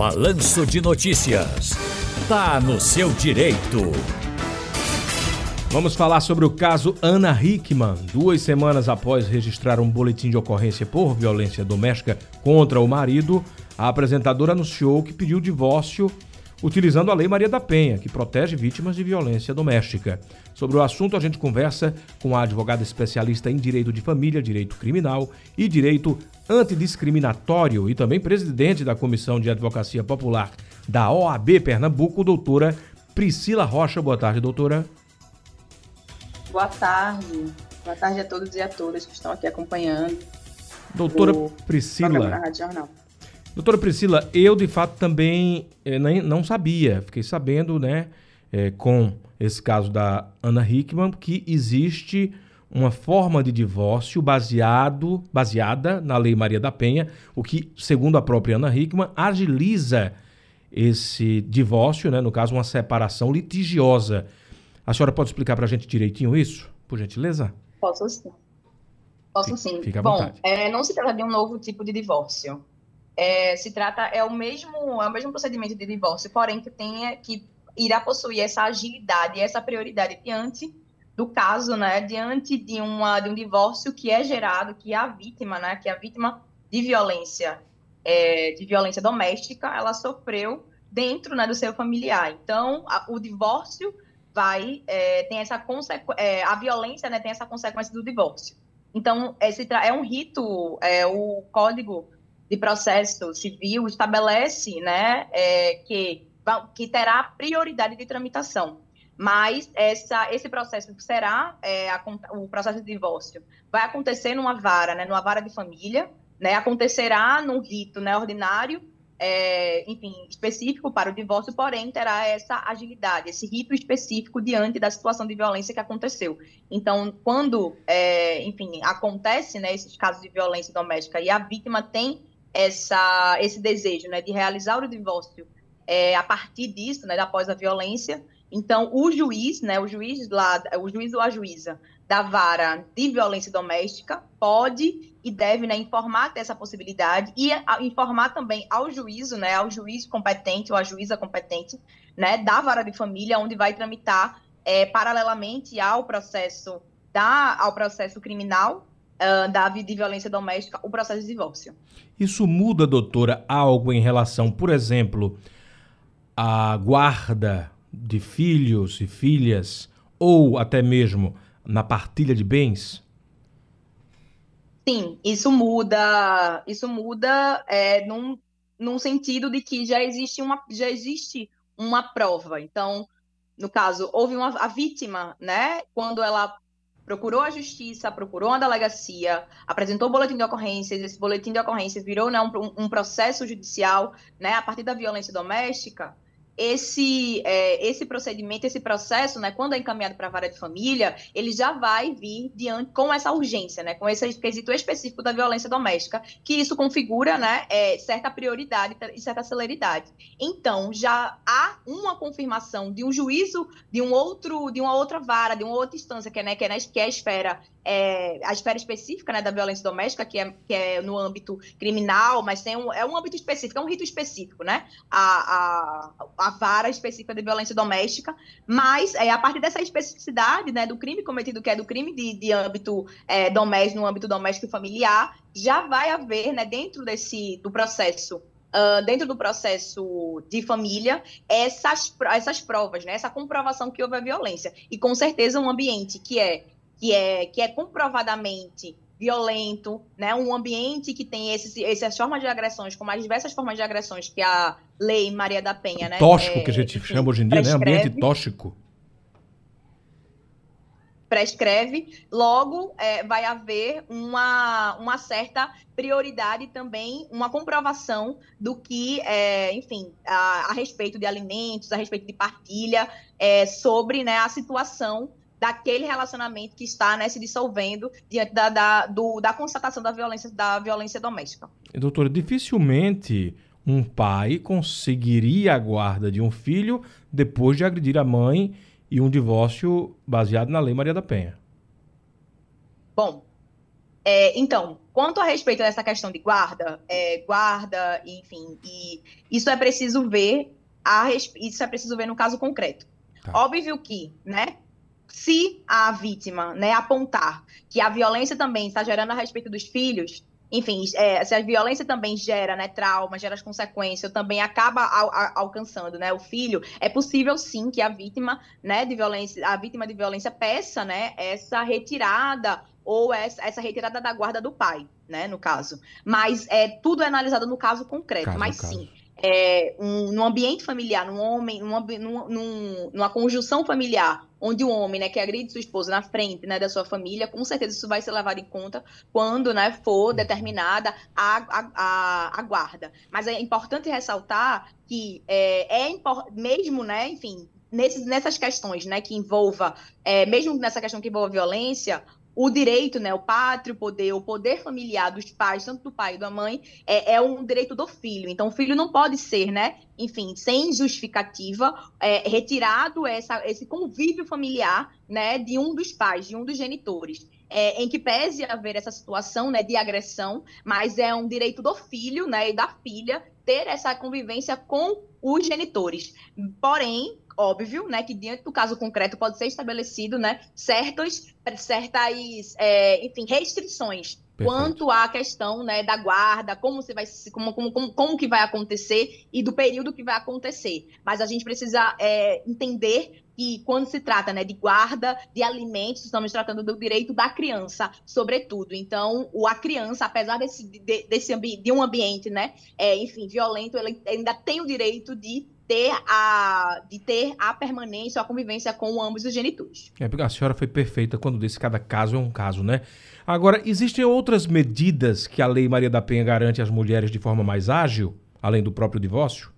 Balanço de Notícias. Tá no seu direito. Vamos falar sobre o caso Ana Hickman. Duas semanas após registrar um boletim de ocorrência por violência doméstica contra o marido, a apresentadora anunciou que pediu divórcio utilizando a Lei Maria da Penha, que protege vítimas de violência doméstica. Sobre o assunto, a gente conversa com a advogada especialista em direito de família, direito criminal e direito antidiscriminatório e também presidente da Comissão de Advocacia Popular da OAB Pernambuco, doutora Priscila Rocha. Boa tarde, doutora. Boa tarde. Boa tarde a todos e a todas que estão aqui acompanhando. Doutora Priscila. Doutora Priscila, eu de fato também eh, nem, não sabia, fiquei sabendo, né, eh, com esse caso da Ana Hickman, que existe uma forma de divórcio baseado, baseada na Lei Maria da Penha, o que, segundo a própria Ana Hickman, agiliza esse divórcio, né, no caso, uma separação litigiosa. A senhora pode explicar para a gente direitinho isso, por gentileza? Posso sim. Posso sim. Fica à Bom, vontade. É, não se trata de um novo tipo de divórcio. É, se trata, é o mesmo, é o mesmo procedimento de divórcio, porém que tenha que irá possuir essa agilidade, essa prioridade diante do caso, né, diante de, uma, de um divórcio que é gerado, que a vítima, né, que a vítima de violência, é, de violência doméstica, ela sofreu dentro, né, do seu familiar. Então, a, o divórcio vai, é, tem essa é, a violência, né, tem essa consequência do divórcio. Então, esse é um rito, é, o Código de Processo Civil estabelece, né, é, que, que terá prioridade de tramitação mas essa, esse processo será é, a, o processo de divórcio vai acontecer numa vara, né, numa vara de família, né, acontecerá num rito né, ordinário, é, enfim, específico para o divórcio, porém terá essa agilidade, esse rito específico diante da situação de violência que aconteceu. Então, quando, é, enfim, acontece né, esses casos de violência doméstica e a vítima tem essa, esse desejo né, de realizar o divórcio é, a partir disso, né, após a violência, então, o juiz, né, o juiz lá, o juiz ou a juíza da vara de violência doméstica pode e deve né, informar dessa possibilidade e a, informar também ao juízo, né, ao juiz competente ou à juíza competente, né, da vara de família, onde vai tramitar é, paralelamente ao processo da, ao processo criminal uh, da de violência doméstica, o processo de divórcio. Isso muda, doutora, algo em relação, por exemplo, à guarda de filhos e filhas, ou até mesmo na partilha de bens? Sim, isso muda. Isso muda é, num, num sentido de que já existe uma, já existe uma prova. Então, no caso, houve uma a vítima, né? Quando ela procurou a justiça, procurou uma delegacia, apresentou o boletim de ocorrências, esse boletim de ocorrências virou né, um, um processo judicial, né? A partir da violência doméstica esse, é, esse procedimento, esse processo, né, quando é encaminhado para a vara de família, ele já vai vir diante com essa urgência, né, com esse quesito específico da violência doméstica, que isso configura, né, é, certa prioridade e certa celeridade. Então, já há uma confirmação de um juízo de um outro, de uma outra vara, de uma outra instância, que é, né, que é, que é a esfera é, a esfera específica né, da violência doméstica, que é, que é no âmbito criminal, mas tem um, é um âmbito específico, é um rito específico, né? A, a, a vara específica de violência doméstica, mas é, a partir dessa especificidade né, do crime cometido, que é do crime de, de âmbito é, doméstico, no âmbito doméstico e familiar, já vai haver, né, dentro desse do processo Uh, dentro do processo de família essas, essas provas, né? essa comprovação que houve a violência. E com certeza um ambiente que é que é, que é comprovadamente violento, né? um ambiente que tem esses, essas formas de agressões, como as diversas formas de agressões que a lei Maria da Penha... Né, tóxico, é, que a gente enfim, chama hoje em dia, né? ambiente tóxico. Prescreve, logo é, vai haver uma, uma certa prioridade também, uma comprovação do que, é, enfim, a, a, respeito de alimentos, a respeito de partilha, é, sobre né, a situação daquele relacionamento que está né, se dissolvendo diante da, da, do, da constatação da violência, da violência doméstica. Doutora, dificilmente um pai conseguiria a guarda de um filho depois de agredir a mãe e um divórcio baseado na Lei Maria da Penha. Bom, É, então, quanto a respeito dessa questão de guarda, é, guarda, enfim, e isso é preciso ver a, isso é preciso ver no caso concreto. Tá. Óbvio que, né, se a vítima, né, apontar que a violência também está gerando a respeito dos filhos, enfim, é, se a violência também gera né, trauma, gera as consequências, também acaba al, al, alcançando né, o filho, é possível sim que a vítima né, de violência, a vítima de violência peça né, essa retirada ou essa, essa retirada da guarda do pai, né, no caso. Mas é, tudo é analisado no caso concreto, caso, mas caso. É, um, num ambiente familiar, num homem, num, num, numa conjunção familiar, onde o homem, né, que agride sua esposa na frente, né, da sua família, com certeza isso vai ser levado em conta quando, né, for determinada a, a, a, a guarda. Mas é importante ressaltar que é, é mesmo, né, enfim, nesses, nessas questões, né, que envolva, é, mesmo nessa questão que envolva violência, o direito, né, o pátrio poder, o poder familiar dos pais, tanto do pai e da mãe, é, é, um direito do filho. Então, o filho não pode ser, né, enfim, sem justificativa, é, retirado essa, esse convívio familiar, né, de um dos pais, de um dos genitores. É, em que pese haver essa situação né, de agressão, mas é um direito do filho né, e da filha ter essa convivência com os genitores. Porém, óbvio, né, que diante do caso concreto pode ser estabelecido, né, certas, certas, é, enfim, restrições Perfeito. quanto à questão, né, da guarda, como você vai, como, como, como, como que vai acontecer e do período que vai acontecer. Mas a gente precisa é, entender que quando se trata né, de guarda de alimentos, estamos tratando do direito da criança, sobretudo. Então, o, a criança, apesar desse, de, desse de um ambiente, né, é, enfim, violento, ela ainda tem o direito de ter a, de ter a permanência, a convivência com ambos os genitores. É, a senhora foi perfeita quando disse que cada caso é um caso, né? Agora, existem outras medidas que a Lei Maria da Penha garante às mulheres de forma mais ágil, além do próprio divórcio?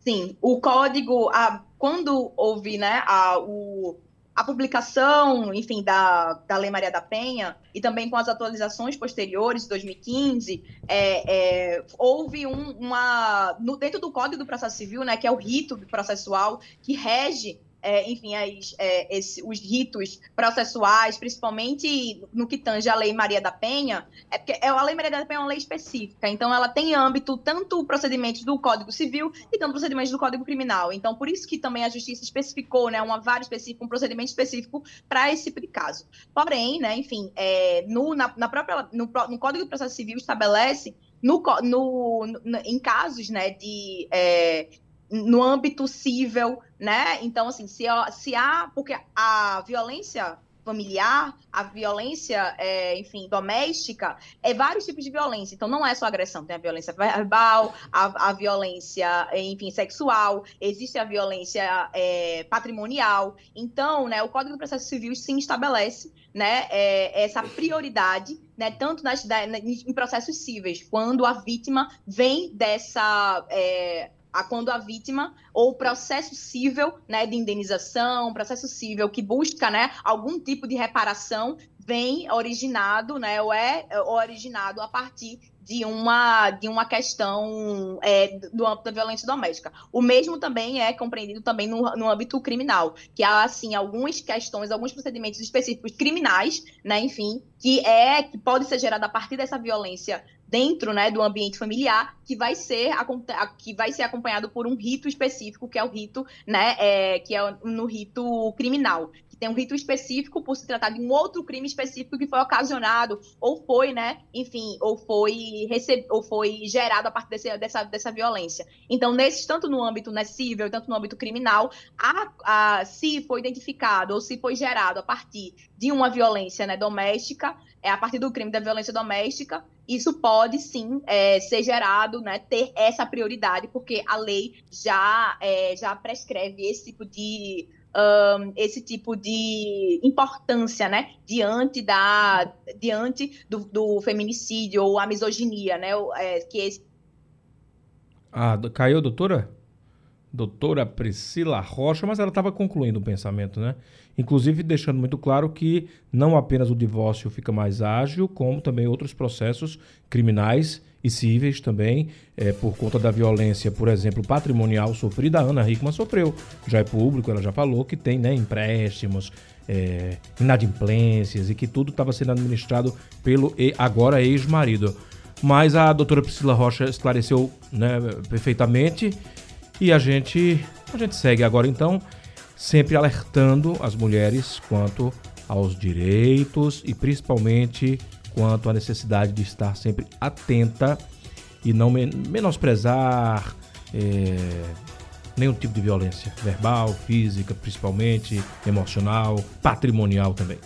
Sim, o código, a, quando houve né, a, o, a publicação, enfim, da, da Lei Maria da Penha, e também com as atualizações posteriores, de 2015, é, é, houve um, uma. No, dentro do Código do Processo Civil, né, que é o rito processual que rege é, enfim, as, é, esse, os ritos processuais, principalmente no que tange a Lei Maria da Penha, é porque é, a Lei Maria da Penha é uma lei específica, então ela tem âmbito tanto procedimentos do Código Civil e tanto procedimentos do Código Criminal. Então, por isso que também a Justiça especificou, né, uma vara específica, um procedimento específico para esse tipo de caso. Porém, né, enfim, é, no, na, na própria, no, no Código do Processo Civil estabelece no, no, no, em casos né, de, é, no âmbito civil, né? Então, assim, se, se há. Porque a violência familiar, a violência, é, enfim, doméstica, é vários tipos de violência. Então, não é só agressão, tem a violência verbal, a, a violência, enfim, sexual, existe a violência é, patrimonial. Então, né, o Código do Processo Civil sim estabelece né, é, essa prioridade, né, tanto nas, da, em processos cíveis, quando a vítima vem dessa é, a quando a vítima ou processo civil, né, de indenização, processo civil que busca, né, algum tipo de reparação vem originado, né, ou é originado a partir de uma, de uma questão é, do âmbito da violência doméstica. O mesmo também é compreendido também no, no âmbito criminal, que há, assim, algumas questões, alguns procedimentos específicos criminais, né, enfim, que é, que pode ser gerado a partir dessa violência dentro né, do ambiente familiar, que vai ser que vai ser acompanhado por um rito específico, que é o rito, né, é, que é no rito criminal, que tem um rito específico por se tratar de um outro crime específico que foi ocasionado ou foi, né, enfim, ou foi receb... ou foi gerado a partir desse, dessa, dessa violência. Então, nesse tanto no âmbito né, civil, tanto no âmbito criminal, a, a, se foi identificado ou se foi gerado a partir de uma violência né, doméstica, é a partir do crime da violência doméstica, isso pode sim é, ser gerado, né, ter essa prioridade, porque a lei já, é, já prescreve esse tipo de um, esse tipo de importância, né, diante da diante do, do feminicídio ou a misoginia, né, é, que esse... ah, caiu, doutora? doutora Priscila Rocha, mas ela estava concluindo o pensamento, né? Inclusive deixando muito claro que não apenas o divórcio fica mais ágil, como também outros processos criminais e cíveis também, é, por conta da violência, por exemplo, patrimonial sofrida. A Ana Hickman sofreu, já é público, ela já falou que tem né, empréstimos, é, inadimplências e que tudo estava sendo administrado pelo agora ex-marido. Mas a doutora Priscila Rocha esclareceu né, perfeitamente e a gente, a gente segue agora então, sempre alertando as mulheres quanto aos direitos e principalmente quanto à necessidade de estar sempre atenta e não menosprezar é, nenhum tipo de violência verbal, física, principalmente emocional, patrimonial também.